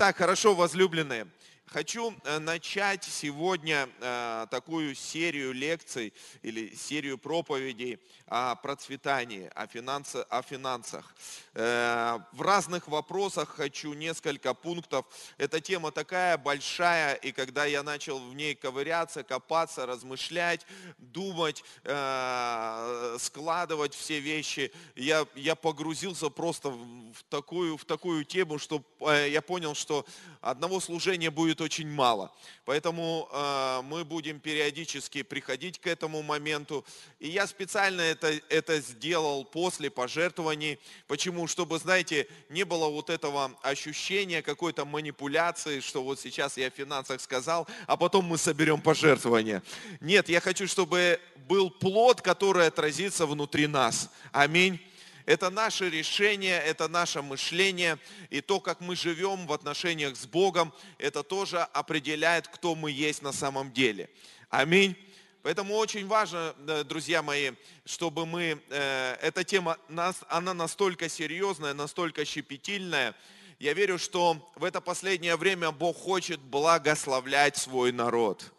Итак, хорошо, возлюбленные. Хочу э, начать сегодня э, такую серию лекций или серию проповедей о процветании, о, финансы, о финансах. Э, в разных вопросах хочу несколько пунктов. Эта тема такая большая, и когда я начал в ней ковыряться, копаться, размышлять, думать, складывать все вещи, я, я погрузился просто в такую, в такую тему, что я понял, что одного служения будет очень мало. Поэтому э, мы будем периодически приходить к этому моменту. И я специально это, это сделал после пожертвований. Почему? Чтобы, знаете, не было вот этого ощущения какой-то манипуляции, что вот сейчас я в финансах сказал, а потом мы соберем пожертвования. Нет, я хочу, чтобы был плод, который отразится внутри нас. Аминь. Это наше решение, это наше мышление. И то, как мы живем в отношениях с Богом, это тоже определяет, кто мы есть на самом деле. Аминь. Поэтому очень важно, э, друзья мои, чтобы мы, э, эта тема, она настолько серьезная, настолько щепетильная. Я верю, что в это последнее время Бог хочет благословлять свой народ.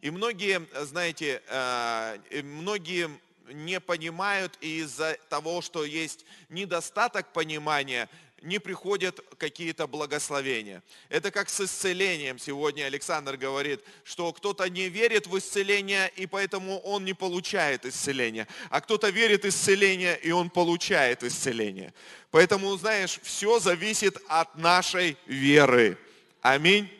И многие, знаете, э, многие не понимают, из-за того, что есть недостаток понимания, не приходят какие-то благословения. Это как с исцелением. Сегодня Александр говорит, что кто-то не верит в исцеление, и поэтому он не получает исцеления. А кто-то верит в исцеление, и он получает исцеление. Поэтому, знаешь, все зависит от нашей веры. Аминь.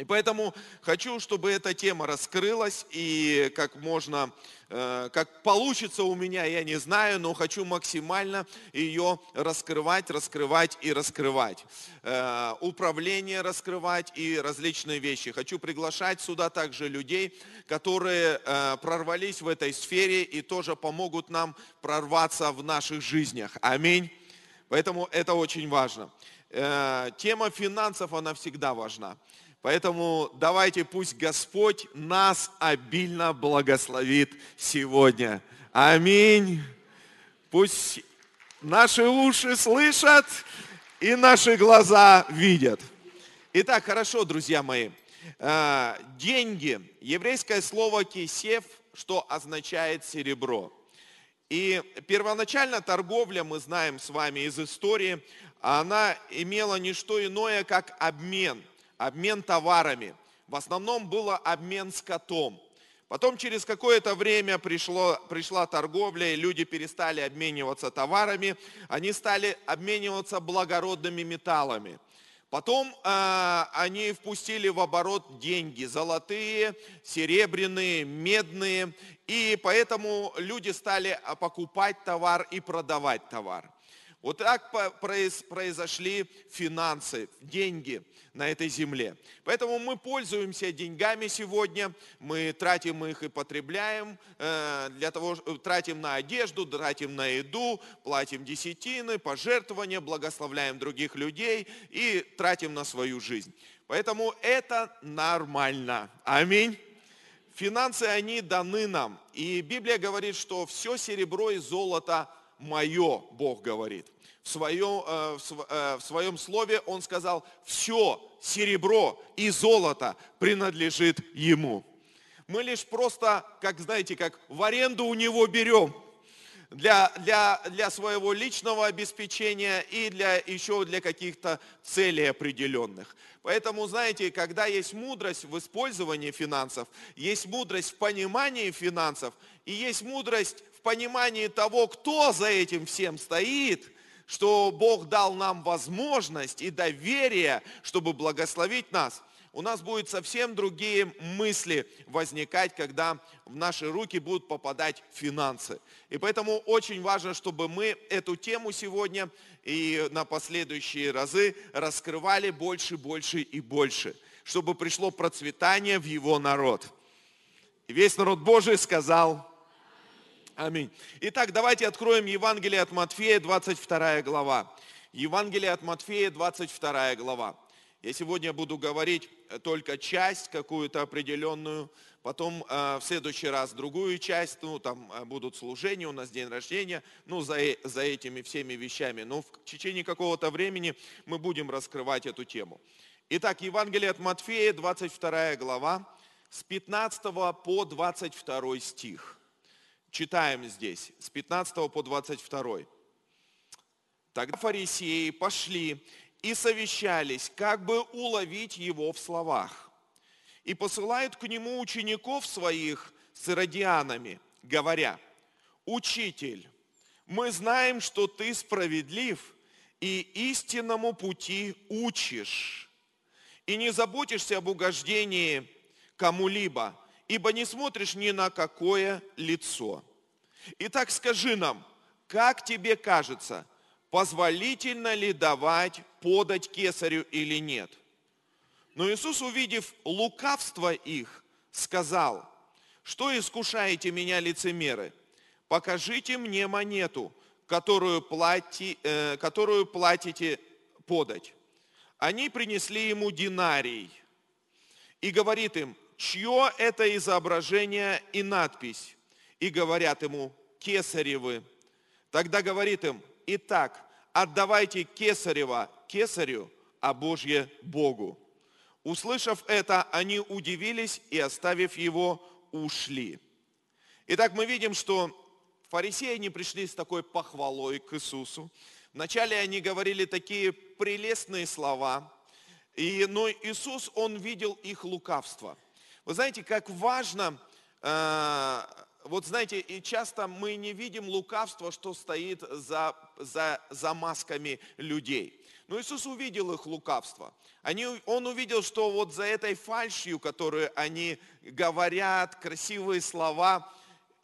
И поэтому хочу, чтобы эта тема раскрылась и как можно, э, как получится у меня, я не знаю, но хочу максимально ее раскрывать, раскрывать и раскрывать. Э, управление раскрывать и различные вещи. Хочу приглашать сюда также людей, которые э, прорвались в этой сфере и тоже помогут нам прорваться в наших жизнях. Аминь. Поэтому это очень важно. Тема финансов, она всегда важна. Поэтому давайте пусть Господь нас обильно благословит сегодня. Аминь. Пусть наши уши слышат и наши глаза видят. Итак, хорошо, друзья мои. А, деньги. Еврейское слово кисев, что означает серебро. И первоначально торговля, мы знаем с вами из истории, она имела не что иное, как обмен – обмен товарами. В основном было обмен скотом. Потом через какое-то время пришло, пришла торговля, и люди перестали обмениваться товарами, они стали обмениваться благородными металлами. Потом э, они впустили в оборот деньги, золотые, серебряные, медные, и поэтому люди стали покупать товар и продавать товар. Вот так произошли финансы, деньги на этой земле. Поэтому мы пользуемся деньгами сегодня, мы тратим их и потребляем, э, для того, тратим на одежду, тратим на еду, платим десятины, пожертвования, благословляем других людей и тратим на свою жизнь. Поэтому это нормально. Аминь. Финансы, они даны нам. И Библия говорит, что все серебро и золото – мое, Бог говорит. В своем, э, э, в своем слове Он сказал, все серебро и золото принадлежит Ему. Мы лишь просто, как знаете, как в аренду у Него берем для, для, для своего личного обеспечения и для, еще для каких-то целей определенных. Поэтому, знаете, когда есть мудрость в использовании финансов, есть мудрость в понимании финансов и есть мудрость в понимании того, кто за этим всем стоит, что Бог дал нам возможность и доверие, чтобы благословить нас, у нас будут совсем другие мысли возникать, когда в наши руки будут попадать финансы. И поэтому очень важно, чтобы мы эту тему сегодня и на последующие разы раскрывали больше, больше и больше, чтобы пришло процветание в его народ. И весь народ Божий сказал Аминь. Итак, давайте откроем Евангелие от Матфея, 22 глава. Евангелие от Матфея, 22 глава. Я сегодня буду говорить только часть какую-то определенную, потом э, в следующий раз другую часть, ну там э, будут служения, у нас день рождения, ну за, э- за этими всеми вещами. Но в течение какого-то времени мы будем раскрывать эту тему. Итак, Евангелие от Матфея, 22 глава, с 15 по 22 стих. Читаем здесь, с 15 по 22. Тогда фарисеи пошли и совещались, как бы уловить его в словах. И посылают к нему учеников своих с иродианами, говоря, «Учитель, мы знаем, что ты справедлив и истинному пути учишь, и не заботишься об угождении кому-либо, ибо не смотришь ни на какое лицо. Итак, скажи нам, как тебе кажется, позволительно ли давать подать кесарю или нет. Но Иисус, увидев лукавство их, сказал, что искушаете меня, лицемеры? Покажите мне монету, которую, плати, э, которую платите подать. Они принесли ему динарий. И говорит им, чье это изображение и надпись? И говорят ему, кесаревы. Тогда говорит им, итак, отдавайте кесарева кесарю, а Божье Богу. Услышав это, они удивились и, оставив его, ушли. Итак, мы видим, что фарисеи не пришли с такой похвалой к Иисусу. Вначале они говорили такие прелестные слова, и, но Иисус, Он видел их лукавство. Вы знаете, как важно э, вот знаете, и часто мы не видим лукавства, что стоит за, за, за масками людей. Но Иисус увидел их лукавство. Они, он увидел, что вот за этой фальшью, которую они говорят, красивые слова,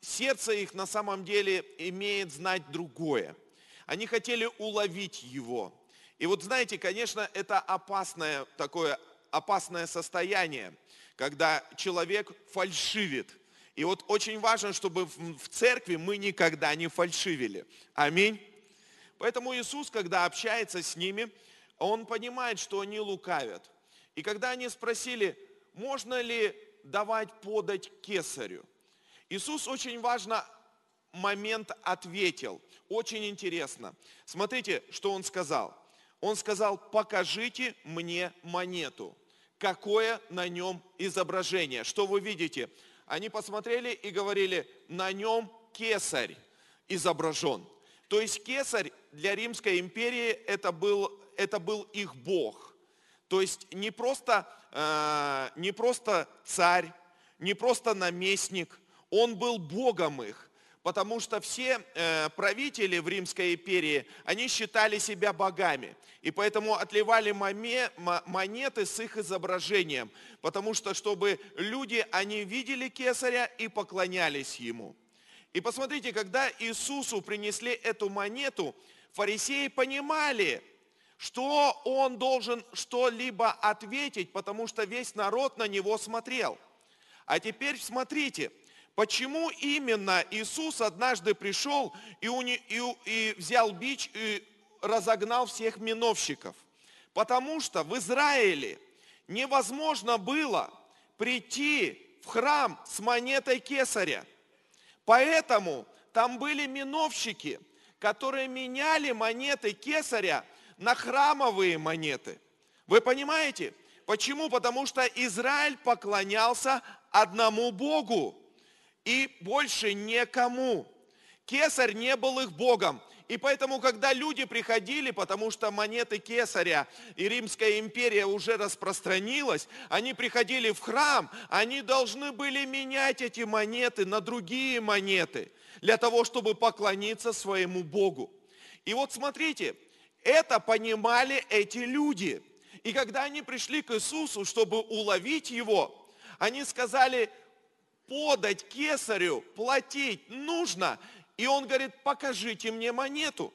сердце их на самом деле имеет знать другое. Они хотели уловить его. И вот знаете, конечно, это опасное такое опасное состояние, когда человек фальшивит – и вот очень важно, чтобы в церкви мы никогда не фальшивили. Аминь. Поэтому Иисус, когда общается с ними, Он понимает, что они лукавят. И когда они спросили, можно ли давать подать кесарю, Иисус очень важно момент ответил. Очень интересно. Смотрите, что Он сказал. Он сказал, покажите мне монету. Какое на нем изображение? Что вы видите? они посмотрели и говорили, на нем кесарь изображен. То есть кесарь для Римской империи это был, это был их бог. То есть не просто, э, не просто царь, не просто наместник, он был богом их потому что все э, правители в Римской империи, они считали себя богами. И поэтому отливали монеты с их изображением, потому что, чтобы люди, они видели кесаря и поклонялись ему. И посмотрите, когда Иисусу принесли эту монету, фарисеи понимали, что он должен что-либо ответить, потому что весь народ на него смотрел. А теперь смотрите – Почему именно Иисус однажды пришел и, уни, и, и взял бич и разогнал всех миновщиков? Потому что в Израиле невозможно было прийти в храм с монетой кесаря. Поэтому там были миновщики, которые меняли монеты кесаря на храмовые монеты. Вы понимаете? Почему? Потому что Израиль поклонялся одному Богу и больше никому. Кесарь не был их богом. И поэтому, когда люди приходили, потому что монеты кесаря и Римская империя уже распространилась, они приходили в храм, они должны были менять эти монеты на другие монеты, для того, чтобы поклониться своему Богу. И вот смотрите, это понимали эти люди. И когда они пришли к Иисусу, чтобы уловить Его, они сказали, подать кесарю, платить нужно. И он говорит, покажите мне монету.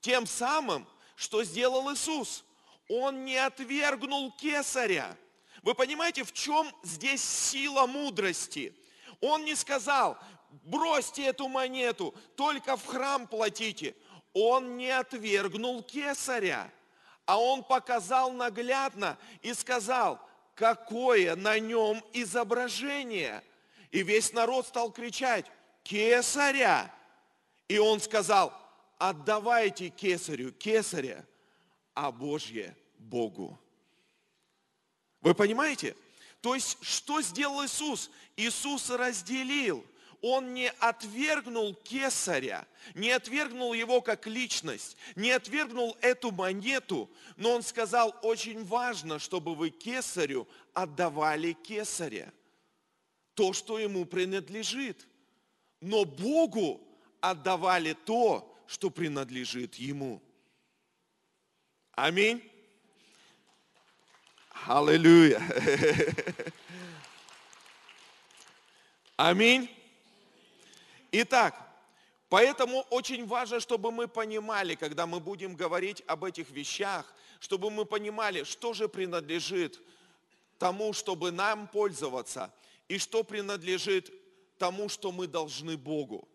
Тем самым, что сделал Иисус. Он не отвергнул кесаря. Вы понимаете, в чем здесь сила мудрости? Он не сказал, бросьте эту монету, только в храм платите. Он не отвергнул кесаря, а он показал наглядно и сказал, какое на нем изображение – И весь народ стал кричать, кесаря. И он сказал, отдавайте кесарю кесаря, а Божье Богу. Вы понимаете? То есть, что сделал Иисус? Иисус разделил. Он не отвергнул кесаря, не отвергнул его как личность, не отвергнул эту монету, но он сказал, очень важно, чтобы вы кесарю отдавали кесаря, то, что ему принадлежит. Но Богу отдавали то, что принадлежит ему. Аминь. Аллилуйя. Аминь. Итак, поэтому очень важно, чтобы мы понимали, когда мы будем говорить об этих вещах, чтобы мы понимали, что же принадлежит тому, чтобы нам пользоваться, и что принадлежит тому, что мы должны Богу.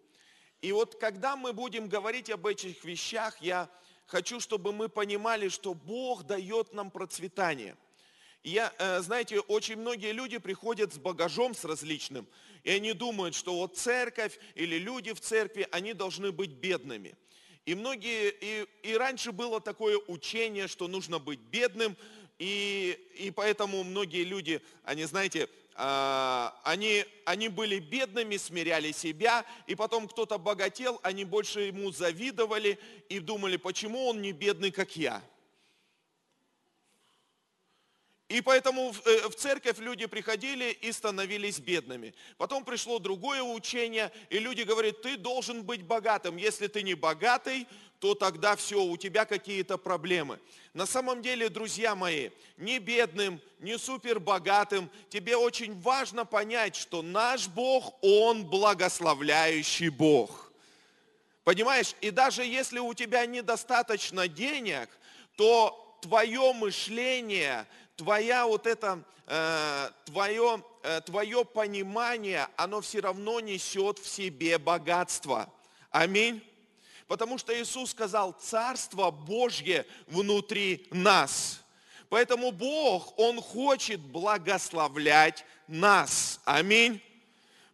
И вот когда мы будем говорить об этих вещах, я хочу, чтобы мы понимали, что Бог дает нам процветание. Я, э, знаете, очень многие люди приходят с багажом, с различным, и они думают, что вот церковь или люди в церкви, они должны быть бедными. И многие, и, и раньше было такое учение, что нужно быть бедным, и, и поэтому многие люди, они, знаете, они, они были бедными, смиряли себя, и потом кто-то богател, они больше ему завидовали и думали, почему он не бедный, как я. И поэтому э, в церковь люди приходили и становились бедными. Потом пришло другое учение, и люди говорят, ты должен быть богатым. Если ты не богатый, то тогда все, у тебя какие-то проблемы. На самом деле, друзья мои, не бедным, не супербогатым, тебе очень важно понять, что наш Бог, Он благословляющий Бог. Понимаешь? И даже если у тебя недостаточно денег, то твое мышление – твоя вот это, э, твое, э, твое понимание, оно все равно несет в себе богатство. Аминь. Потому что Иисус сказал, Царство Божье внутри нас. Поэтому Бог, Он хочет благословлять нас. Аминь.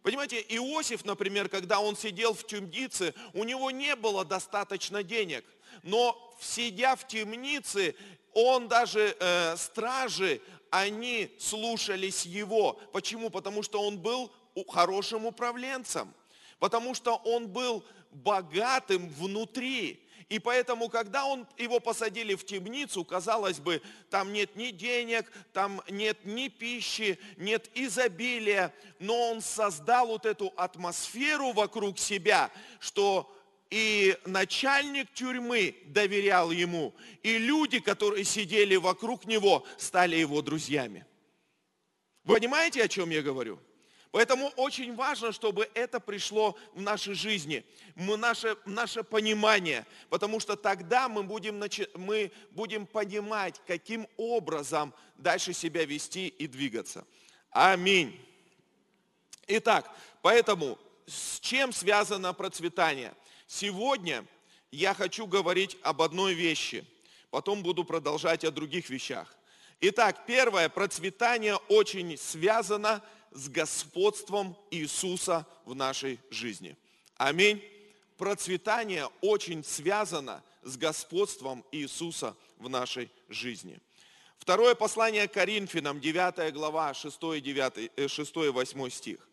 Понимаете, Иосиф, например, когда он сидел в темнице, у него не было достаточно денег. Но сидя в темнице, он даже, э, стражи, они слушались его. Почему? Потому что он был хорошим управленцем. Потому что он был богатым внутри. И поэтому, когда он, его посадили в темницу, казалось бы, там нет ни денег, там нет ни пищи, нет изобилия, но он создал вот эту атмосферу вокруг себя, что и начальник тюрьмы доверял ему, и люди, которые сидели вокруг него, стали его друзьями. Вы понимаете, о чем я говорю? Поэтому очень важно, чтобы это пришло в нашей жизни, мы, наше, наше понимание, потому что тогда мы будем, мы будем понимать, каким образом дальше себя вести и двигаться. Аминь. Итак, поэтому с чем связано процветание? Сегодня я хочу говорить об одной вещи, потом буду продолжать о других вещах. Итак, первое, процветание очень связано с господством Иисуса в нашей жизни. Аминь. Процветание очень связано с господством Иисуса в нашей жизни. Второе послание Коринфянам, 9 глава, 6, 9, 6 8 стих.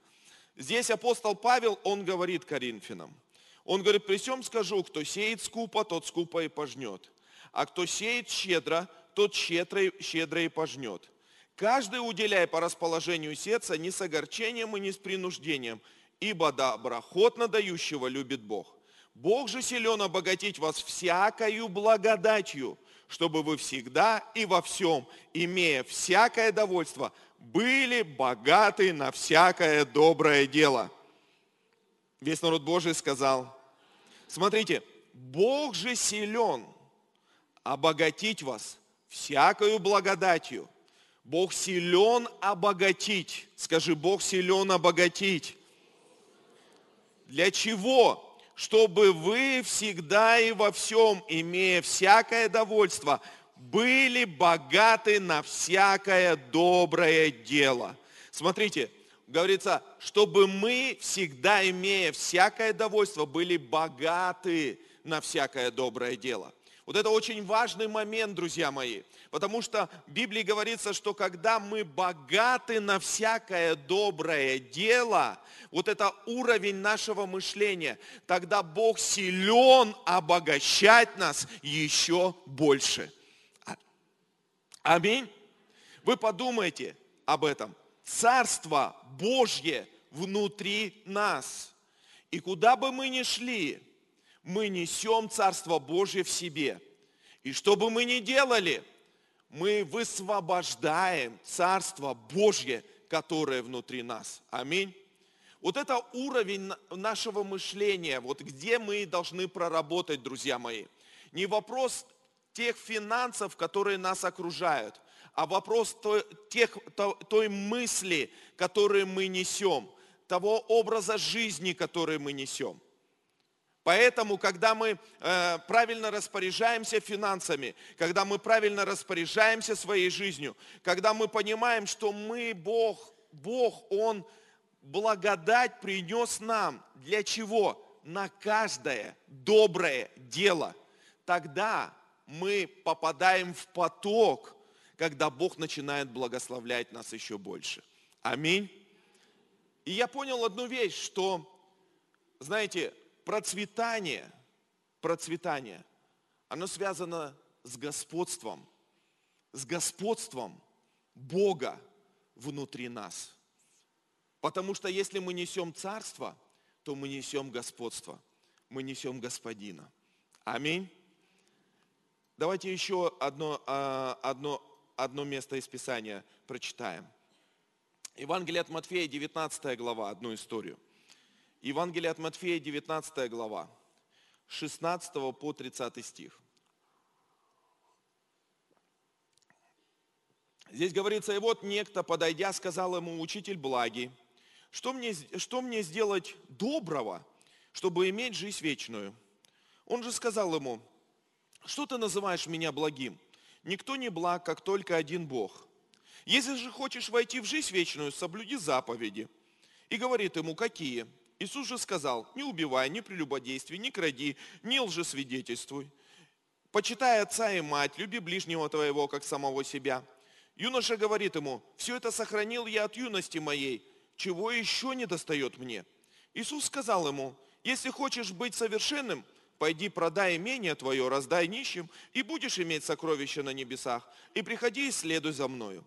Здесь апостол Павел, он говорит Коринфянам – он говорит, при всем скажу, кто сеет скупо, тот скупо и пожнет. А кто сеет щедро, тот щедро, щедро и пожнет. Каждый уделяй по расположению сердца не с огорчением и не с принуждением, ибо доброхотно дающего любит Бог. Бог же силен обогатить вас всякою благодатью, чтобы вы всегда и во всем, имея всякое довольство, были богаты на всякое доброе дело. Весь народ Божий сказал, Смотрите, Бог же силен обогатить вас всякою благодатью. Бог силен обогатить. Скажи, Бог силен обогатить. Для чего? Чтобы вы всегда и во всем, имея всякое довольство, были богаты на всякое доброе дело. Смотрите, говорится, чтобы мы, всегда имея всякое довольство, были богаты на всякое доброе дело. Вот это очень важный момент, друзья мои, потому что в Библии говорится, что когда мы богаты на всякое доброе дело, вот это уровень нашего мышления, тогда Бог силен обогащать нас еще больше. А- Аминь. Вы подумайте об этом. Царство Божье внутри нас. И куда бы мы ни шли, мы несем Царство Божье в себе. И что бы мы ни делали, мы высвобождаем Царство Божье, которое внутри нас. Аминь. Вот это уровень нашего мышления, вот где мы должны проработать, друзья мои. Не вопрос тех финансов, которые нас окружают, а вопрос той, тех, той мысли, которые мы несем, того образа жизни, который мы несем. Поэтому, когда мы э, правильно распоряжаемся финансами, когда мы правильно распоряжаемся своей жизнью, когда мы понимаем, что мы Бог, Бог, Он благодать принес нам. Для чего? На каждое доброе дело. Тогда мы попадаем в поток, когда Бог начинает благословлять нас еще больше. Аминь. И я понял одну вещь, что, знаете, процветание, процветание, оно связано с господством, с господством Бога внутри нас. Потому что если мы несем царство, то мы несем господство, мы несем господина. Аминь. Давайте еще одно, а, одно, одно место из Писания прочитаем. Евангелие от Матфея, 19 глава, одну историю – Евангелие от Матфея, 19 глава, 16 по 30 стих. Здесь говорится, и вот некто, подойдя, сказал ему, учитель благий, что мне, что мне сделать доброго, чтобы иметь жизнь вечную? Он же сказал ему, что ты называешь меня благим? Никто не благ, как только один Бог. Если же хочешь войти в жизнь вечную, соблюди заповеди. И говорит ему, какие? Иисус же сказал, не убивай, не прелюбодействуй, не кради, не лжесвидетельствуй. Почитай отца и мать, люби ближнего твоего, как самого себя. Юноша говорит ему, все это сохранил я от юности моей, чего еще не достает мне? Иисус сказал ему, если хочешь быть совершенным, пойди продай имение твое, раздай нищим, и будешь иметь сокровища на небесах, и приходи и следуй за мною.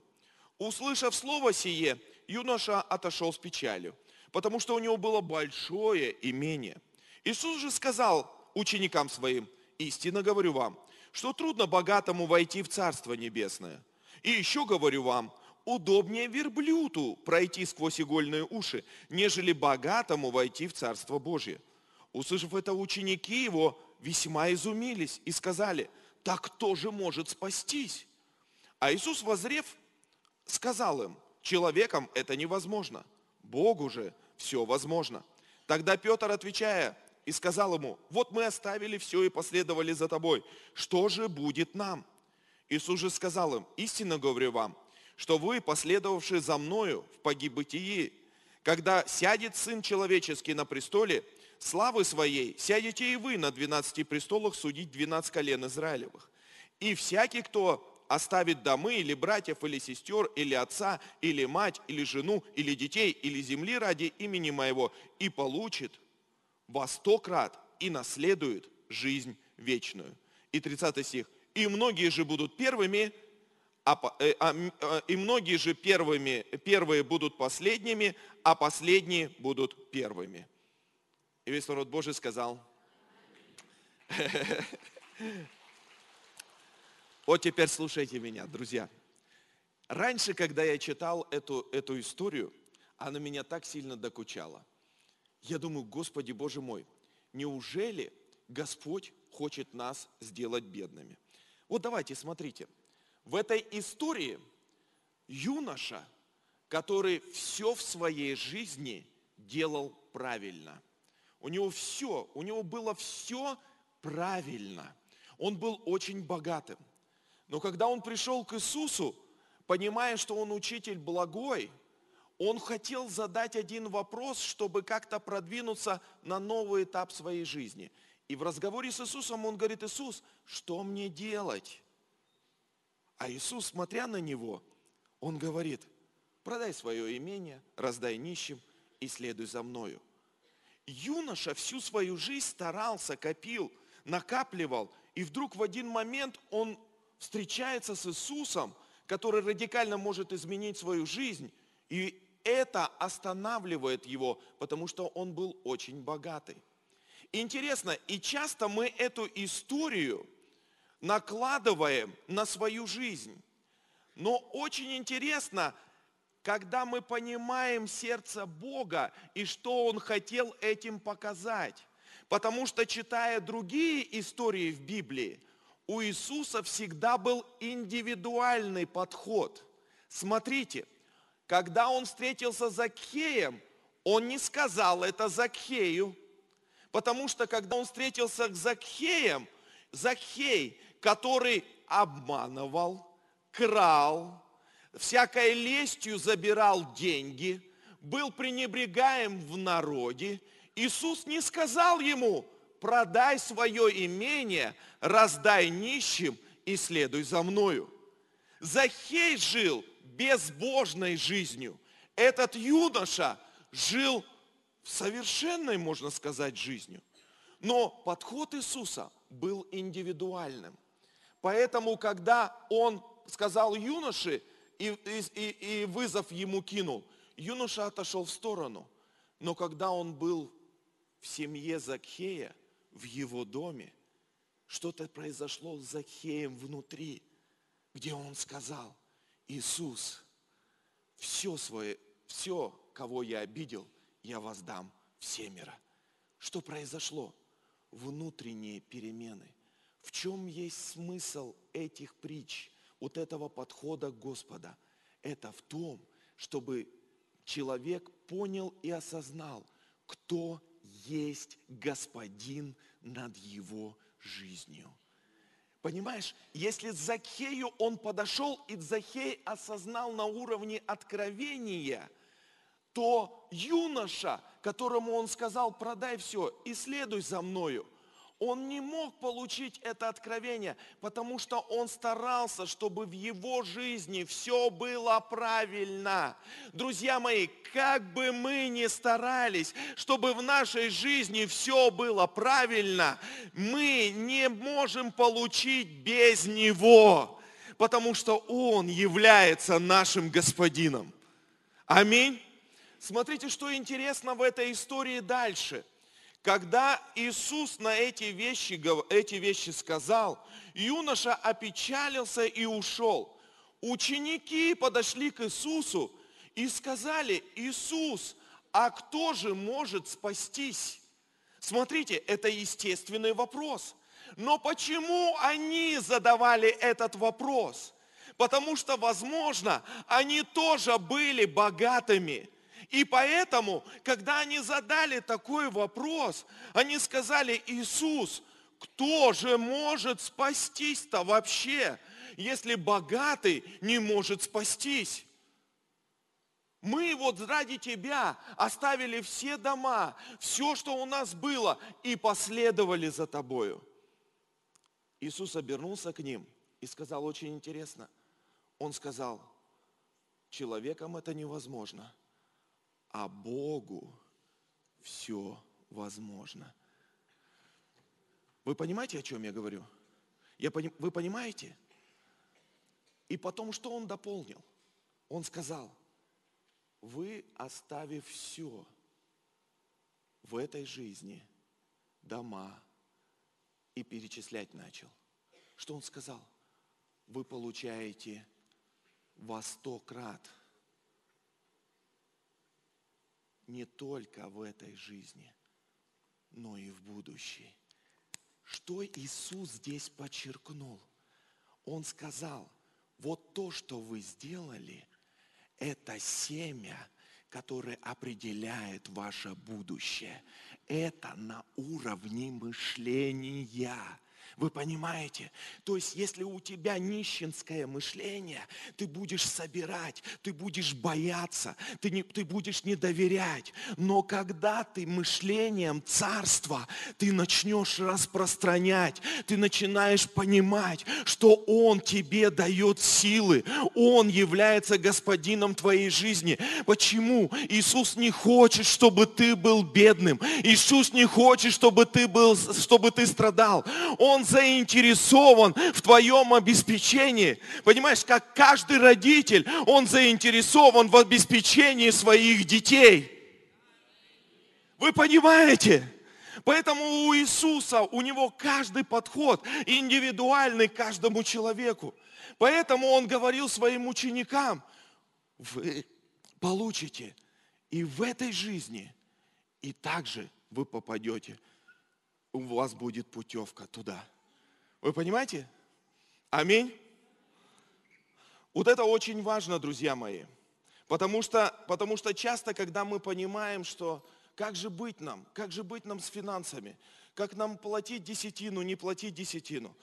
Услышав слово сие, юноша отошел с печалью, потому что у него было большое имение. Иисус же сказал ученикам своим, истинно говорю вам, что трудно богатому войти в Царство Небесное. И еще говорю вам, удобнее верблюду пройти сквозь игольные уши, нежели богатому войти в Царство Божье. Услышав это, ученики его весьма изумились и сказали, так кто же может спастись? А Иисус, возрев, сказал им, человеком это невозможно, Богу же все возможно. Тогда Петр, отвечая, и сказал ему, вот мы оставили все и последовали за тобой. Что же будет нам? Иисус же сказал им, истинно говорю вам, что вы, последовавшие за мною в погибытии, когда сядет Сын Человеческий на престоле, славы своей, сядете и вы на двенадцати престолах судить двенадцать колен Израилевых. И всякий, кто оставит домы или братьев, или сестер, или отца, или мать, или жену, или детей, или земли ради имени моего, и получит во сто крат и наследует жизнь вечную. И 30 стих. И многие же будут первыми, а, э, а, а, и многие же первыми, первые будут последними, а последние будут первыми. И весь народ Божий сказал, Вот теперь слушайте меня, друзья. Раньше, когда я читал эту, эту историю, она меня так сильно докучала. Я думаю, Господи Боже мой, неужели Господь хочет нас сделать бедными? Вот давайте, смотрите. В этой истории юноша, который все в своей жизни делал правильно. У него все, у него было все правильно. Он был очень богатым. Но когда он пришел к Иисусу, понимая, что он учитель благой, он хотел задать один вопрос, чтобы как-то продвинуться на новый этап своей жизни. И в разговоре с Иисусом он говорит, Иисус, что мне делать? А Иисус, смотря на него, он говорит, продай свое имение, раздай нищим и следуй за мною. Юноша всю свою жизнь старался, копил, накапливал, и вдруг в один момент он встречается с Иисусом, который радикально может изменить свою жизнь, и это останавливает его, потому что он был очень богатый. Интересно, и часто мы эту историю накладываем на свою жизнь. Но очень интересно, когда мы понимаем сердце Бога и что Он хотел этим показать. Потому что, читая другие истории в Библии, у Иисуса всегда был индивидуальный подход. Смотрите, когда Он встретился с Закхеем, Он не сказал это Закхею, потому что когда Он встретился с Закхеем, Закхей, который обманывал, крал, всякой лестью забирал деньги, был пренебрегаем в народе, Иисус не сказал ему, продай свое имение, раздай нищим и следуй за мною. Захей жил безбожной жизнью. Этот юноша жил совершенной, можно сказать, жизнью. Но подход Иисуса был индивидуальным. Поэтому, когда он сказал юноше и, и, и вызов ему кинул, юноша отошел в сторону. Но когда он был в семье Закхея, в его доме, что-то произошло с Закхеем внутри, где он сказал, Иисус, все свое, все, кого я обидел, я воздам всемеро. Что произошло? Внутренние перемены. В чем есть смысл этих притч, вот этого подхода Господа? Это в том, чтобы человек понял и осознал, кто есть Господин над его жизнью. Понимаешь, если Закхею он подошел, и Захей осознал на уровне откровения, то юноша, которому он сказал, продай все и следуй за мною, он не мог получить это откровение, потому что он старался, чтобы в его жизни все было правильно. Друзья мои, как бы мы ни старались, чтобы в нашей жизни все было правильно, мы не можем получить без Него, потому что Он является нашим Господином. Аминь. Смотрите, что интересно в этой истории дальше – когда Иисус на эти вещи, эти вещи сказал, юноша опечалился и ушел. Ученики подошли к Иисусу и сказали, Иисус, а кто же может спастись? Смотрите, это естественный вопрос. Но почему они задавали этот вопрос? Потому что, возможно, они тоже были богатыми – и поэтому, когда они задали такой вопрос, они сказали, Иисус, кто же может спастись-то вообще, если богатый не может спастись? Мы вот ради Тебя оставили все дома, все, что у нас было, и последовали за Тобою. Иисус обернулся к ним и сказал очень интересно. Он сказал, человеком это невозможно – а Богу все возможно. Вы понимаете, о чем я говорю? Я, вы понимаете? И потом, что он дополнил? Он сказал, вы оставив все в этой жизни, дома, и перечислять начал. Что он сказал? Вы получаете во сто крат – не только в этой жизни, но и в будущей. Что Иисус здесь подчеркнул? Он сказал, вот то, что вы сделали, это семя, которое определяет ваше будущее. Это на уровне мышления. Вы понимаете? То есть, если у тебя нищенское мышление, ты будешь собирать, ты будешь бояться, ты, не, ты будешь не доверять. Но когда ты мышлением царства, ты начнешь распространять, ты начинаешь понимать, что Он тебе дает силы, Он является господином твоей жизни. Почему? Иисус не хочет, чтобы ты был бедным. Иисус не хочет, чтобы ты был, чтобы ты страдал. Он заинтересован в твоем обеспечении. Понимаешь, как каждый родитель, он заинтересован в обеспечении своих детей. Вы понимаете? Поэтому у Иисуса, у него каждый подход индивидуальный каждому человеку. Поэтому он говорил своим ученикам, вы получите и в этой жизни, и также вы попадете, у вас будет путевка туда. Вы понимаете? Аминь. Вот это очень важно, друзья мои. Потому что, потому что часто, когда мы понимаем, что как же быть нам, как же быть нам с финансами, как нам платить десятину, не платить десятину,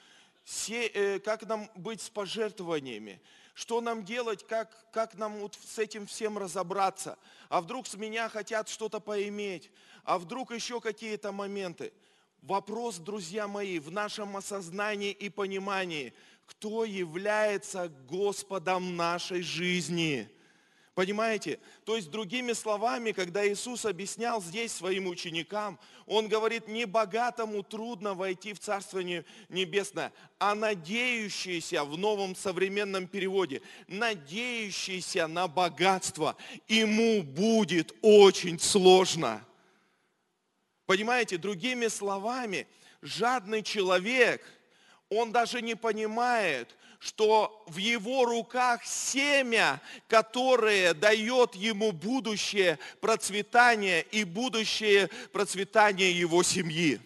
э, как нам быть с пожертвованиями, что нам делать, как, как нам вот с этим всем разобраться, а вдруг с меня хотят что-то поиметь, а вдруг еще какие-то моменты – Вопрос, друзья мои, в нашем осознании и понимании, кто является Господом нашей жизни. Понимаете? То есть, другими словами, когда Иисус объяснял здесь своим ученикам, Он говорит, не богатому трудно войти в Царство Небесное, а надеющийся в новом современном переводе, надеющийся на богатство, ему будет очень сложно. Понимаете, другими словами, жадный человек, он даже не понимает, что в его руках семя, которое дает ему будущее процветание и будущее процветание его семьи.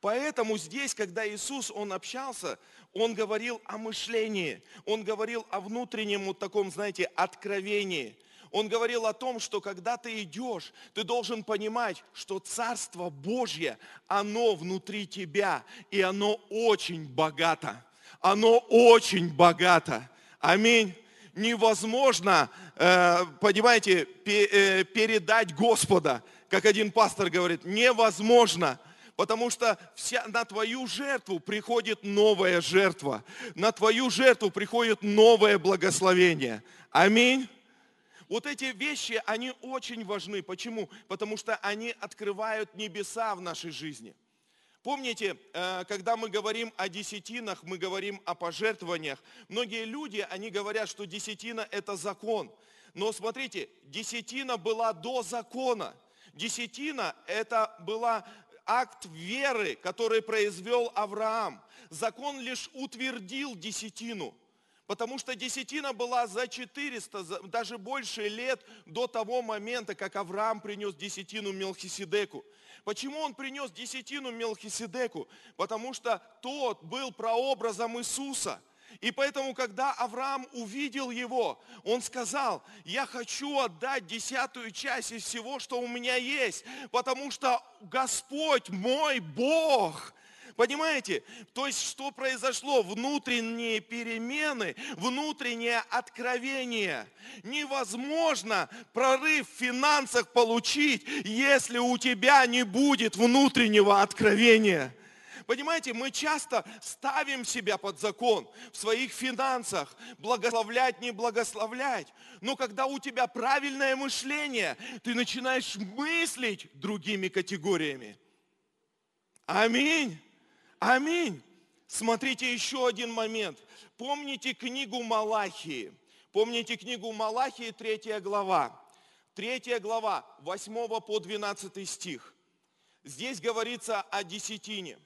Поэтому здесь, когда Иисус, Он общался, Он говорил о мышлении, Он говорил о внутреннем вот таком, знаете, откровении. Он говорил о том, что когда ты идешь, ты должен понимать, что Царство Божье, оно внутри тебя, и оно очень богато. Оно очень богато. Аминь. Невозможно, э, понимаете, э, передать Господа, как один пастор говорит, невозможно потому что вся, на твою жертву приходит новая жертва, на твою жертву приходит новое благословение. Аминь. Вот эти вещи, они очень важны. Почему? Потому что они открывают небеса в нашей жизни. Помните, э, когда мы говорим о десятинах, мы говорим о пожертвованиях. Многие люди, они говорят, что десятина – это закон. Но смотрите, десятина была до закона. Десятина – это была акт веры, который произвел Авраам. Закон лишь утвердил десятину – Потому что десятина была за 400, даже больше лет до того момента, как Авраам принес десятину Мелхиседеку. Почему он принес десятину Мелхиседеку? Потому что тот был прообразом Иисуса. И поэтому, когда Авраам увидел его, он сказал, я хочу отдать десятую часть из всего, что у меня есть, потому что Господь мой Бог – Понимаете? То есть, что произошло? Внутренние перемены, внутреннее откровение. Невозможно прорыв в финансах получить, если у тебя не будет внутреннего откровения. Понимаете, мы часто ставим себя под закон в своих финансах, благословлять, не благословлять. Но когда у тебя правильное мышление, ты начинаешь мыслить другими категориями. Аминь. Аминь. Смотрите еще один момент. Помните книгу Малахии. Помните книгу Малахии, третья глава. Третья глава, 8 по 12 стих. Здесь говорится о десятине.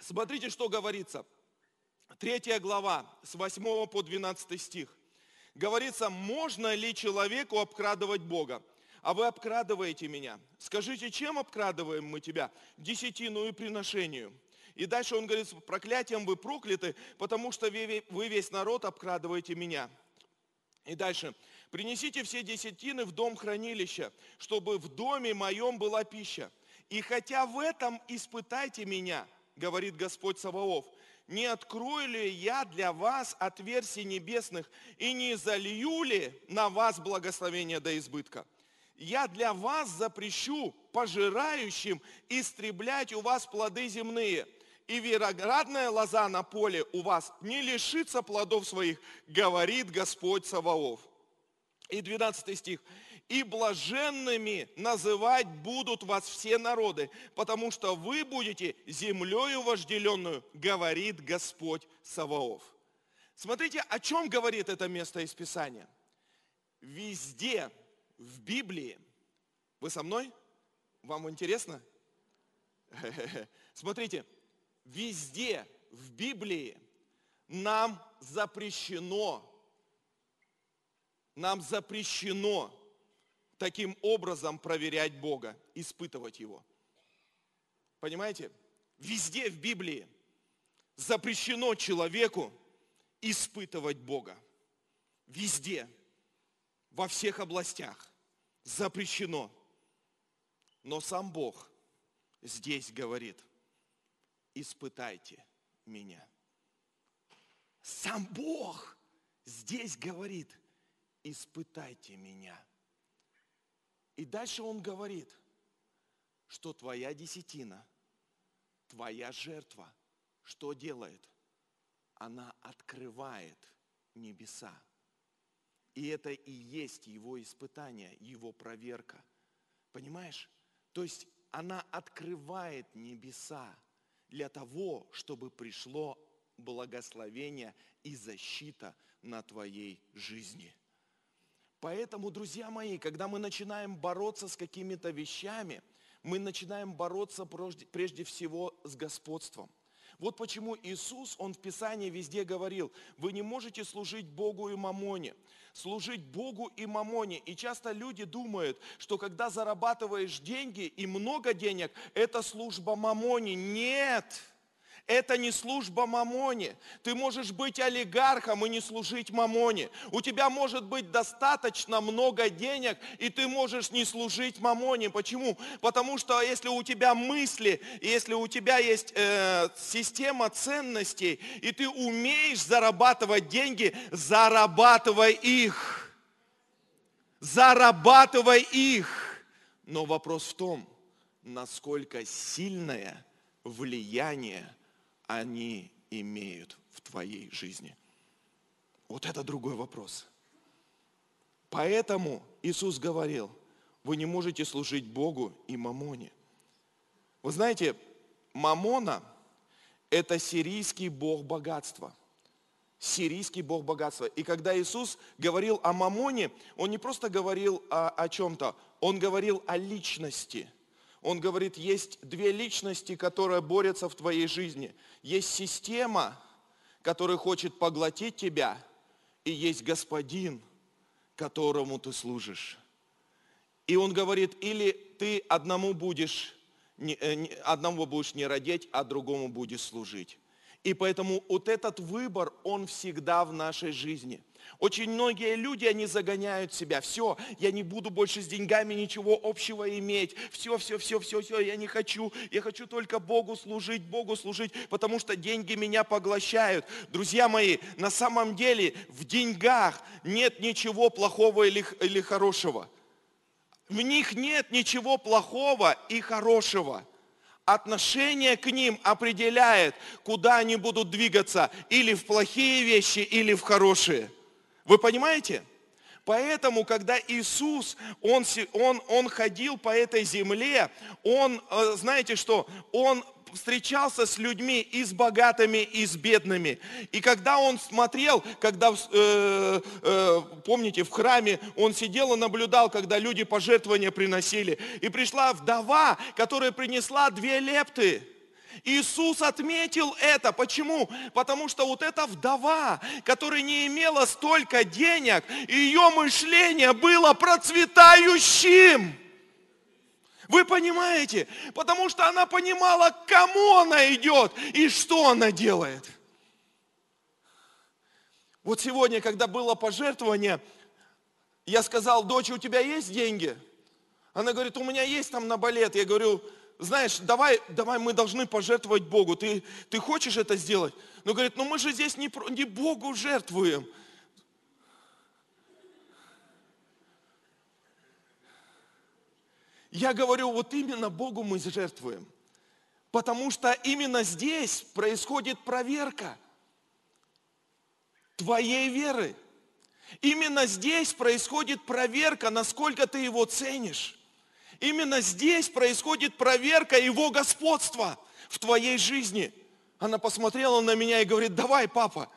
Смотрите, что говорится. Третья глава, с 8 по 12 стих. Говорится, можно ли человеку обкрадывать Бога? А вы обкрадываете меня. Скажите, чем обкрадываем мы тебя? Десятину и приношению. И дальше он говорит, проклятием вы прокляты, потому что вы весь народ обкрадываете меня. И дальше. Принесите все десятины в дом хранилища, чтобы в доме моем была пища. И хотя в этом испытайте меня, говорит Господь Саваоф, не открою ли я для вас отверстий небесных и не залью ли на вас благословение до избытка? Я для вас запрещу пожирающим истреблять у вас плоды земные, и виноградная лоза на поле у вас не лишится плодов своих, говорит Господь Саваоф. И 12 стих. И блаженными называть будут вас все народы, потому что вы будете землею вожделенную, говорит Господь Саваоф. Смотрите, о чем говорит это место из Писания. Везде в Библии, вы со мной? Вам интересно? Смотрите, везде в Библии нам запрещено, нам запрещено таким образом проверять Бога, испытывать Его. Понимаете? Везде в Библии запрещено человеку испытывать Бога. Везде, во всех областях запрещено. Но сам Бог здесь говорит, испытайте меня. Сам Бог здесь говорит, испытайте меня. И дальше он говорит, что твоя десятина, твоя жертва, что делает? Она открывает небеса. И это и есть его испытание, его проверка. Понимаешь? То есть она открывает небеса для того, чтобы пришло благословение и защита на твоей жизни. Поэтому, друзья мои, когда мы начинаем бороться с какими-то вещами, мы начинаем бороться прежде всего с господством. Вот почему Иисус, Он в Писании везде говорил, вы не можете служить Богу и мамоне. Служить Богу и мамоне. И часто люди думают, что когда зарабатываешь деньги и много денег, это служба мамоне. Нет! Нет! Это не служба мамоне. Ты можешь быть олигархом и не служить мамоне. У тебя может быть достаточно много денег, и ты можешь не служить мамоне. Почему? Потому что если у тебя мысли, если у тебя есть э, система ценностей, и ты умеешь зарабатывать деньги, зарабатывай их. Зарабатывай их. Но вопрос в том, насколько сильное влияние они имеют в твоей жизни? Вот это другой вопрос. Поэтому Иисус говорил, вы не можете служить Богу и мамоне. Вы знаете, мамона – это сирийский бог богатства. Сирийский бог богатства. И когда Иисус говорил о мамоне, Он не просто говорил о, о чем-то, Он говорил о личности – он говорит, есть две личности, которые борются в твоей жизни. Есть система, которая хочет поглотить тебя, и есть господин, которому ты служишь. И он говорит, или ты одному будешь, э, одному будешь не родить, а другому будешь служить. И поэтому вот этот выбор, он всегда в нашей жизни – очень многие люди, они загоняют себя. Все, я не буду больше с деньгами ничего общего иметь. Все, все, все, все, все, я не хочу. Я хочу только Богу служить, Богу служить, потому что деньги меня поглощают. Друзья мои, на самом деле в деньгах нет ничего плохого или, или хорошего. В них нет ничего плохого и хорошего отношение к ним определяет, куда они будут двигаться, или в плохие вещи, или в хорошие. Вы понимаете? Поэтому, когда Иисус, Он, он, он ходил по этой земле, Он, э, знаете что, Он встречался с людьми и с богатыми, и с бедными. И когда он смотрел, когда, э, э, помните, в храме он сидел и наблюдал, когда люди пожертвования приносили. И пришла вдова, которая принесла две лепты. Иисус отметил это. Почему? Потому что вот эта вдова, которая не имела столько денег, ее мышление было процветающим. Вы понимаете? Потому что она понимала, к кому она идет и что она делает. Вот сегодня, когда было пожертвование, я сказал, дочь, у тебя есть деньги? Она говорит, у меня есть там на балет. Я говорю, знаешь, давай, давай мы должны пожертвовать Богу. Ты, ты хочешь это сделать? Но говорит, ну мы же здесь не, не Богу жертвуем. Я говорю, вот именно Богу мы жертвуем. Потому что именно здесь происходит проверка твоей веры. Именно здесь происходит проверка, насколько ты его ценишь. Именно здесь происходит проверка его господства в твоей жизни. Она посмотрела на меня и говорит, давай, папа,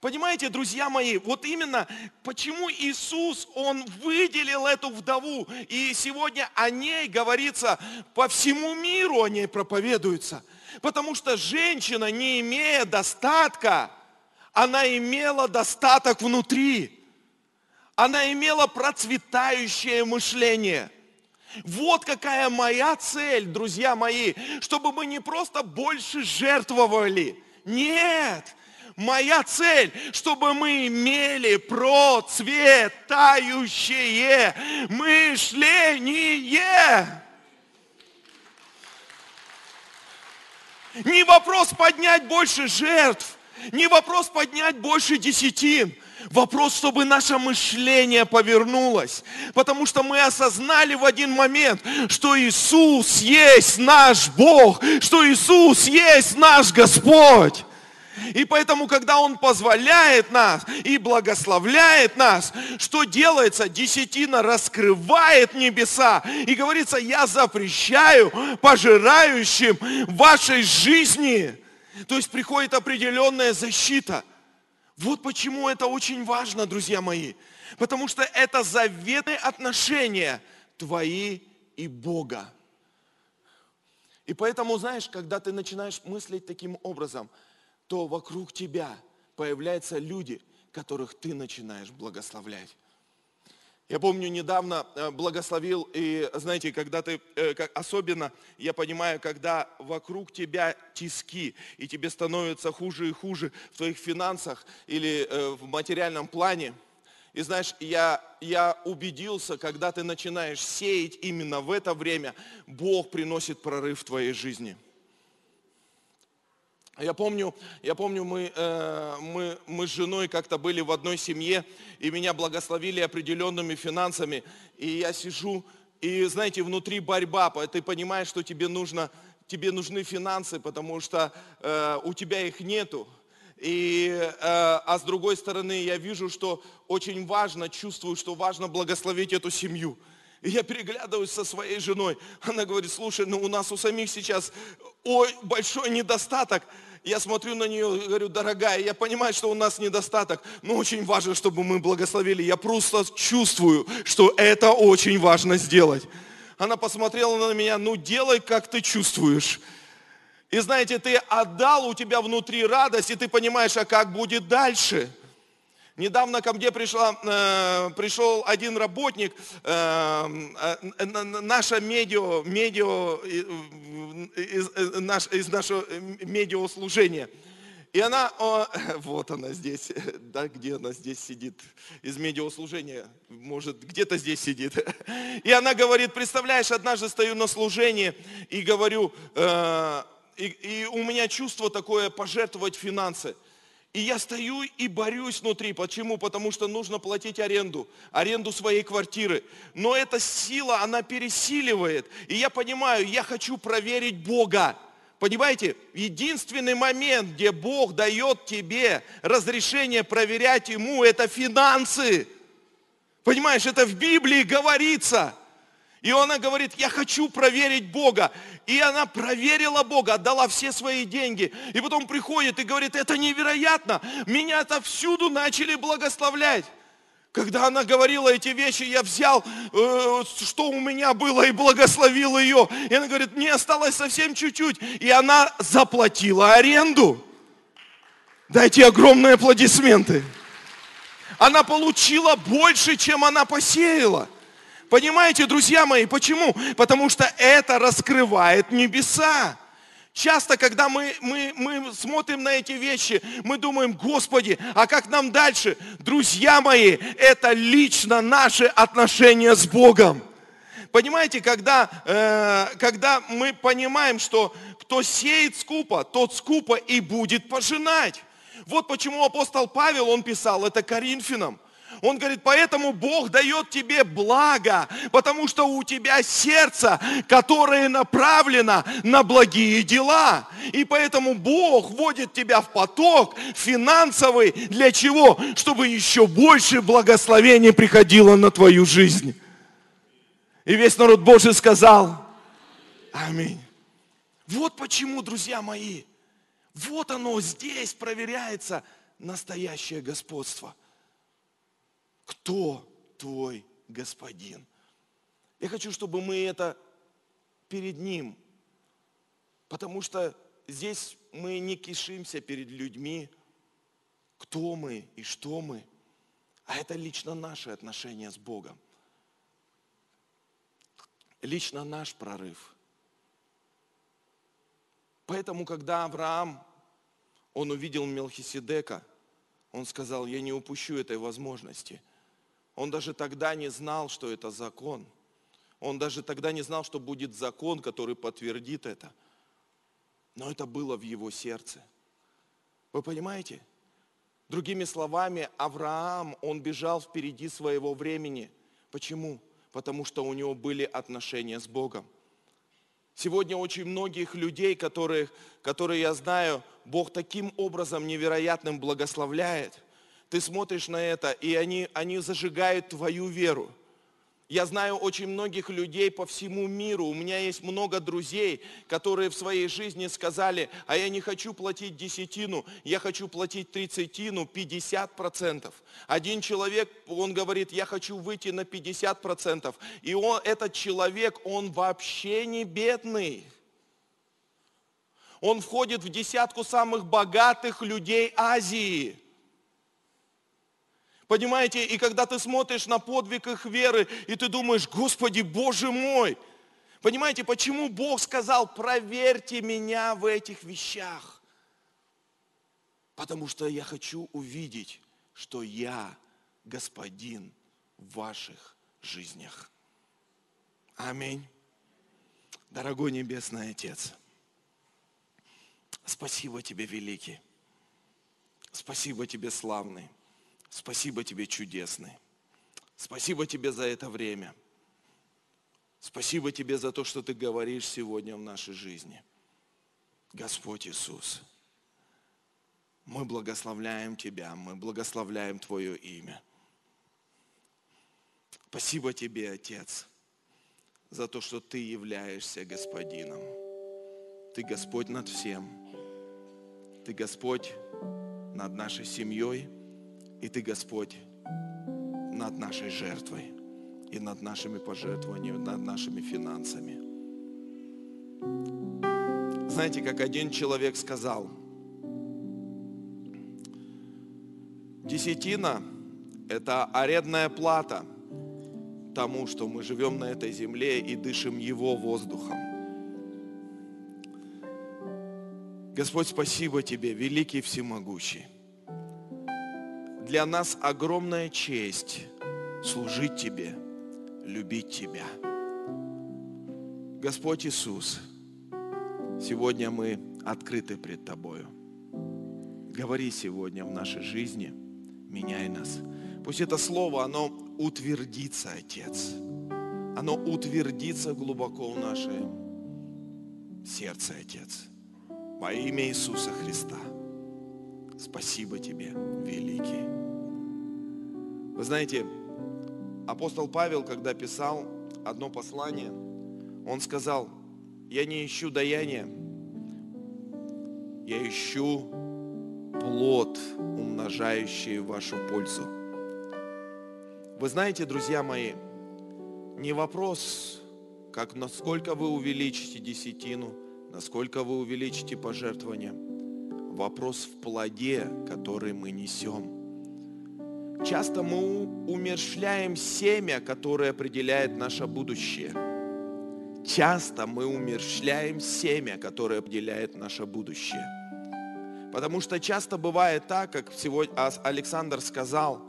Понимаете, друзья мои, вот именно почему Иисус, Он выделил эту вдову, и сегодня о ней говорится, по всему миру о ней проповедуется. Потому что женщина, не имея достатка, она имела достаток внутри. Она имела процветающее мышление. Вот какая моя цель, друзья мои, чтобы мы не просто больше жертвовали. Нет, Моя цель, чтобы мы имели процветающее мышление. Не вопрос поднять больше жертв, не вопрос поднять больше десятин. Вопрос, чтобы наше мышление повернулось. Потому что мы осознали в один момент, что Иисус есть наш Бог, что Иисус есть наш Господь. И поэтому, когда Он позволяет нас и благословляет нас, что делается? Десятина раскрывает небеса. И говорится, я запрещаю пожирающим вашей жизни. То есть приходит определенная защита. Вот почему это очень важно, друзья мои. Потому что это заветные отношения твои и Бога. И поэтому, знаешь, когда ты начинаешь мыслить таким образом – то вокруг тебя появляются люди, которых ты начинаешь благословлять. Я помню, недавно э, благословил, и знаете, когда ты, э, особенно я понимаю, когда вокруг тебя тиски, и тебе становится хуже и хуже в твоих финансах или э, в материальном плане. И знаешь, я, я убедился, когда ты начинаешь сеять именно в это время, Бог приносит прорыв в твоей жизни. Я помню, я помню мы, э, мы, мы с женой как-то были в одной семье, и меня благословили определенными финансами. И я сижу, и знаете, внутри борьба, ты понимаешь, что тебе, нужно, тебе нужны финансы, потому что э, у тебя их нету. И, э, а с другой стороны, я вижу, что очень важно, чувствую, что важно благословить эту семью. И я переглядываюсь со своей женой. Она говорит, слушай, ну у нас у самих сейчас ой, большой недостаток. Я смотрю на нее и говорю, дорогая, я понимаю, что у нас недостаток, но очень важно, чтобы мы благословили. Я просто чувствую, что это очень важно сделать. Она посмотрела на меня, ну делай, как ты чувствуешь. И знаете, ты отдал, у тебя внутри радость, и ты понимаешь, а как будет дальше – Недавно ко мне пришла, э, пришел один работник, э, э, наша медиа, медиа из, наш, из нашего медиаслужения. И она, о, вот она здесь, да, где она здесь сидит, из медиаслужения, может, где-то здесь сидит. И она говорит, представляешь, однажды стою на служении и говорю, э, и, и у меня чувство такое пожертвовать финансы. И я стою и борюсь внутри. Почему? Потому что нужно платить аренду, аренду своей квартиры. Но эта сила, она пересиливает. И я понимаю, я хочу проверить Бога. Понимаете, единственный момент, где Бог дает тебе разрешение проверять Ему, это финансы. Понимаешь, это в Библии говорится. И она говорит, я хочу проверить Бога. И она проверила Бога, отдала все свои деньги. И потом приходит и говорит, это невероятно. Меня это всюду начали благословлять. Когда она говорила эти вещи, я взял, э, что у меня было, и благословил ее. И она говорит, мне осталось совсем чуть-чуть. И она заплатила аренду. Дайте огромные аплодисменты. Она получила больше, чем она посеяла. Понимаете, друзья мои, почему? Потому что это раскрывает небеса. Часто, когда мы, мы, мы смотрим на эти вещи, мы думаем, Господи, а как нам дальше? Друзья мои, это лично наши отношения с Богом. Понимаете, когда, э, когда мы понимаем, что кто сеет скупо, тот скупо и будет пожинать. Вот почему апостол Павел, он писал это Коринфянам. Он говорит, поэтому Бог дает тебе благо, потому что у тебя сердце, которое направлено на благие дела. И поэтому Бог вводит тебя в поток финансовый. Для чего? Чтобы еще больше благословений приходило на твою жизнь. И весь народ Божий сказал, аминь. Вот почему, друзья мои, вот оно здесь проверяется настоящее господство. Кто твой господин? Я хочу, чтобы мы это перед Ним, потому что здесь мы не кишимся перед людьми, кто мы и что мы, а это лично наши отношения с Богом лично наш прорыв. Поэтому, когда Авраам, он увидел Мелхиседека, он сказал, я не упущу этой возможности. Он даже тогда не знал, что это закон. Он даже тогда не знал, что будет закон, который подтвердит это. Но это было в его сердце. Вы понимаете? Другими словами, Авраам, он бежал впереди своего времени. Почему? потому что у него были отношения с Богом. Сегодня очень многих людей, которых, которые я знаю, Бог таким образом невероятным благословляет. Ты смотришь на это, и они, они зажигают твою веру – я знаю очень многих людей по всему миру. У меня есть много друзей, которые в своей жизни сказали, а я не хочу платить десятину, я хочу платить тридцатину, 50 процентов. Один человек, он говорит, я хочу выйти на 50 процентов. И он, этот человек, он вообще не бедный. Он входит в десятку самых богатых людей Азии. Понимаете, и когда ты смотришь на подвиг их веры, и ты думаешь, Господи, Боже мой, понимаете, почему Бог сказал, проверьте меня в этих вещах? Потому что я хочу увидеть, что я Господин в ваших жизнях. Аминь. Дорогой Небесный Отец, спасибо Тебе, великий. Спасибо Тебе, славный. Спасибо тебе, чудесный. Спасибо тебе за это время. Спасибо тебе за то, что ты говоришь сегодня в нашей жизни. Господь Иисус, мы благословляем Тебя, мы благословляем Твое имя. Спасибо Тебе, Отец, за то, что Ты являешься Господином. Ты Господь над всем. Ты Господь над нашей семьей – и Ты, Господь, над нашей жертвой и над нашими пожертвованиями, над нашими финансами. Знаете, как один человек сказал, десятина – это арендная плата тому, что мы живем на этой земле и дышим Его воздухом. Господь, спасибо Тебе, великий всемогущий для нас огромная честь служить Тебе, любить Тебя. Господь Иисус, сегодня мы открыты пред Тобою. Говори сегодня в нашей жизни, меняй нас. Пусть это слово, оно утвердится, Отец. Оно утвердится глубоко в нашем сердце, Отец. Во имя Иисуса Христа. Спасибо Тебе, великий. Вы знаете, апостол Павел, когда писал одно послание, он сказал, я не ищу даяния, я ищу плод, умножающий вашу пользу. Вы знаете, друзья мои, не вопрос, как насколько вы увеличите десятину, насколько вы увеличите пожертвования. Вопрос в плоде, который мы несем. Часто мы умершляем семя, которое определяет наше будущее. Часто мы умершляем семя, которое определяет наше будущее. Потому что часто бывает так, как сегодня Александр сказал,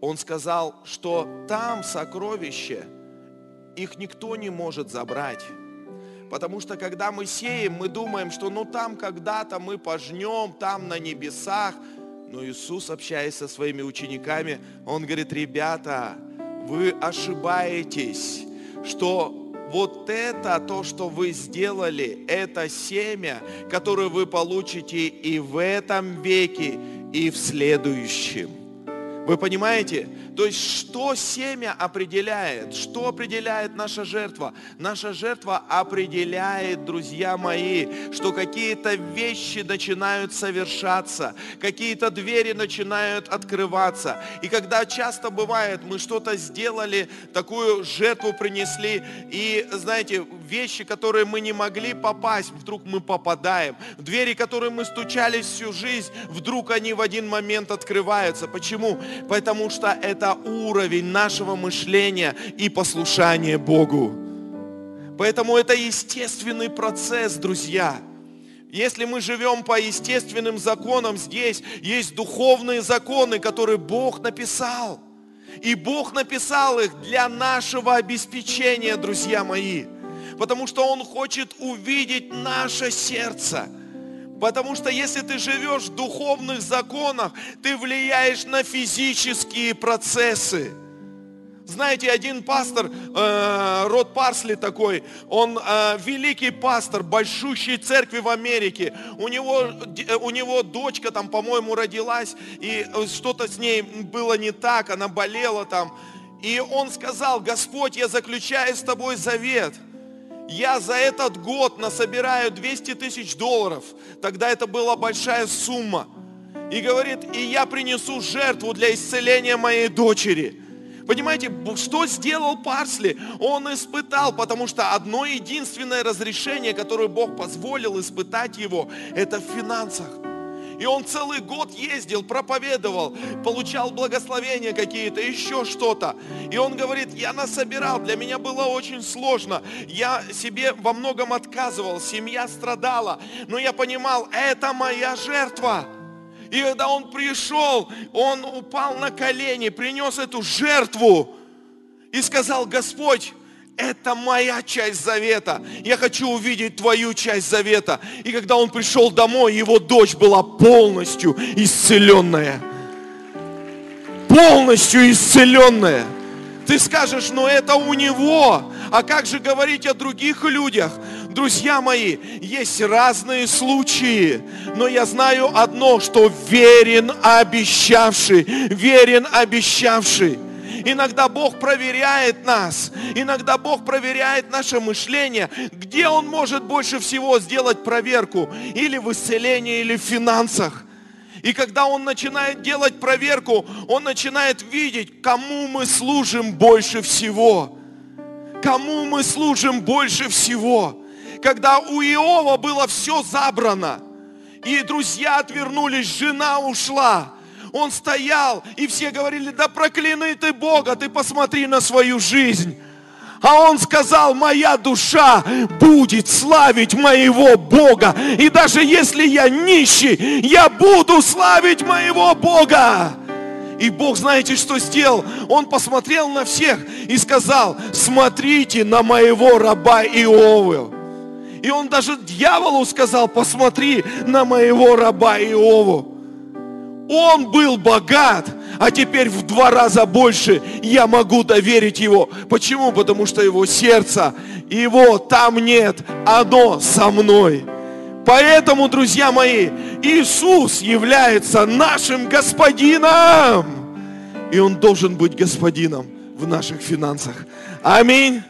он сказал, что там сокровище, их никто не может забрать. Потому что когда мы сеем, мы думаем, что ну там когда-то мы пожнем, там на небесах. Но Иисус, общаясь со своими учениками, Он говорит, ребята, вы ошибаетесь, что вот это, то, что вы сделали, это семя, которое вы получите и в этом веке, и в следующем. Вы понимаете? То есть, что семя определяет? Что определяет наша жертва? Наша жертва определяет, друзья мои, что какие-то вещи начинают совершаться, какие-то двери начинают открываться. И когда часто бывает, мы что-то сделали, такую жертву принесли, и, знаете, вещи, которые мы не могли попасть, вдруг мы попадаем. В двери, которые мы стучались всю жизнь, вдруг они в один момент открываются. Почему? Потому что это уровень нашего мышления и послушания Богу. Поэтому это естественный процесс, друзья. Если мы живем по естественным законам, здесь есть духовные законы, которые Бог написал. И Бог написал их для нашего обеспечения, друзья мои. Потому что Он хочет увидеть наше сердце – Потому что если ты живешь в духовных законах, ты влияешь на физические процессы. Знаете, один пастор, э, Род Парсли такой, он э, великий пастор большущей церкви в Америке. У него, у него дочка там, по-моему, родилась, и что-то с ней было не так, она болела там. И он сказал, Господь, я заключаю с тобой завет – я за этот год насобираю 200 тысяч долларов. Тогда это была большая сумма. И говорит, и я принесу жертву для исцеления моей дочери. Понимаете, что сделал Парсли? Он испытал, потому что одно единственное разрешение, которое Бог позволил испытать его, это в финансах. И он целый год ездил, проповедовал, получал благословения какие-то, еще что-то. И он говорит, я насобирал, для меня было очень сложно. Я себе во многом отказывал, семья страдала. Но я понимал, это моя жертва. И когда он пришел, он упал на колени, принес эту жертву и сказал, Господь, это моя часть завета. Я хочу увидеть твою часть завета. И когда он пришел домой, его дочь была полностью исцеленная. Полностью исцеленная. Ты скажешь, но это у него. А как же говорить о других людях? Друзья мои, есть разные случаи, но я знаю одно, что верен обещавший, верен обещавший. Иногда Бог проверяет нас. Иногда Бог проверяет наше мышление. Где Он может больше всего сделать проверку? Или в исцелении, или в финансах. И когда он начинает делать проверку, он начинает видеть, кому мы служим больше всего. Кому мы служим больше всего. Когда у Иова было все забрано, и друзья отвернулись, жена ушла, он стоял, и все говорили, да прокляни ты Бога, ты посмотри на свою жизнь. А он сказал, моя душа будет славить моего Бога. И даже если я нищий, я буду славить моего Бога. И Бог, знаете, что сделал? Он посмотрел на всех и сказал, смотрите на моего раба Иова. И он даже дьяволу сказал, посмотри на моего раба Иову. Он был богат, а теперь в два раза больше я могу доверить его. Почему? Потому что его сердце, его там нет, оно со мной. Поэтому, друзья мои, Иисус является нашим господином. И Он должен быть господином в наших финансах. Аминь.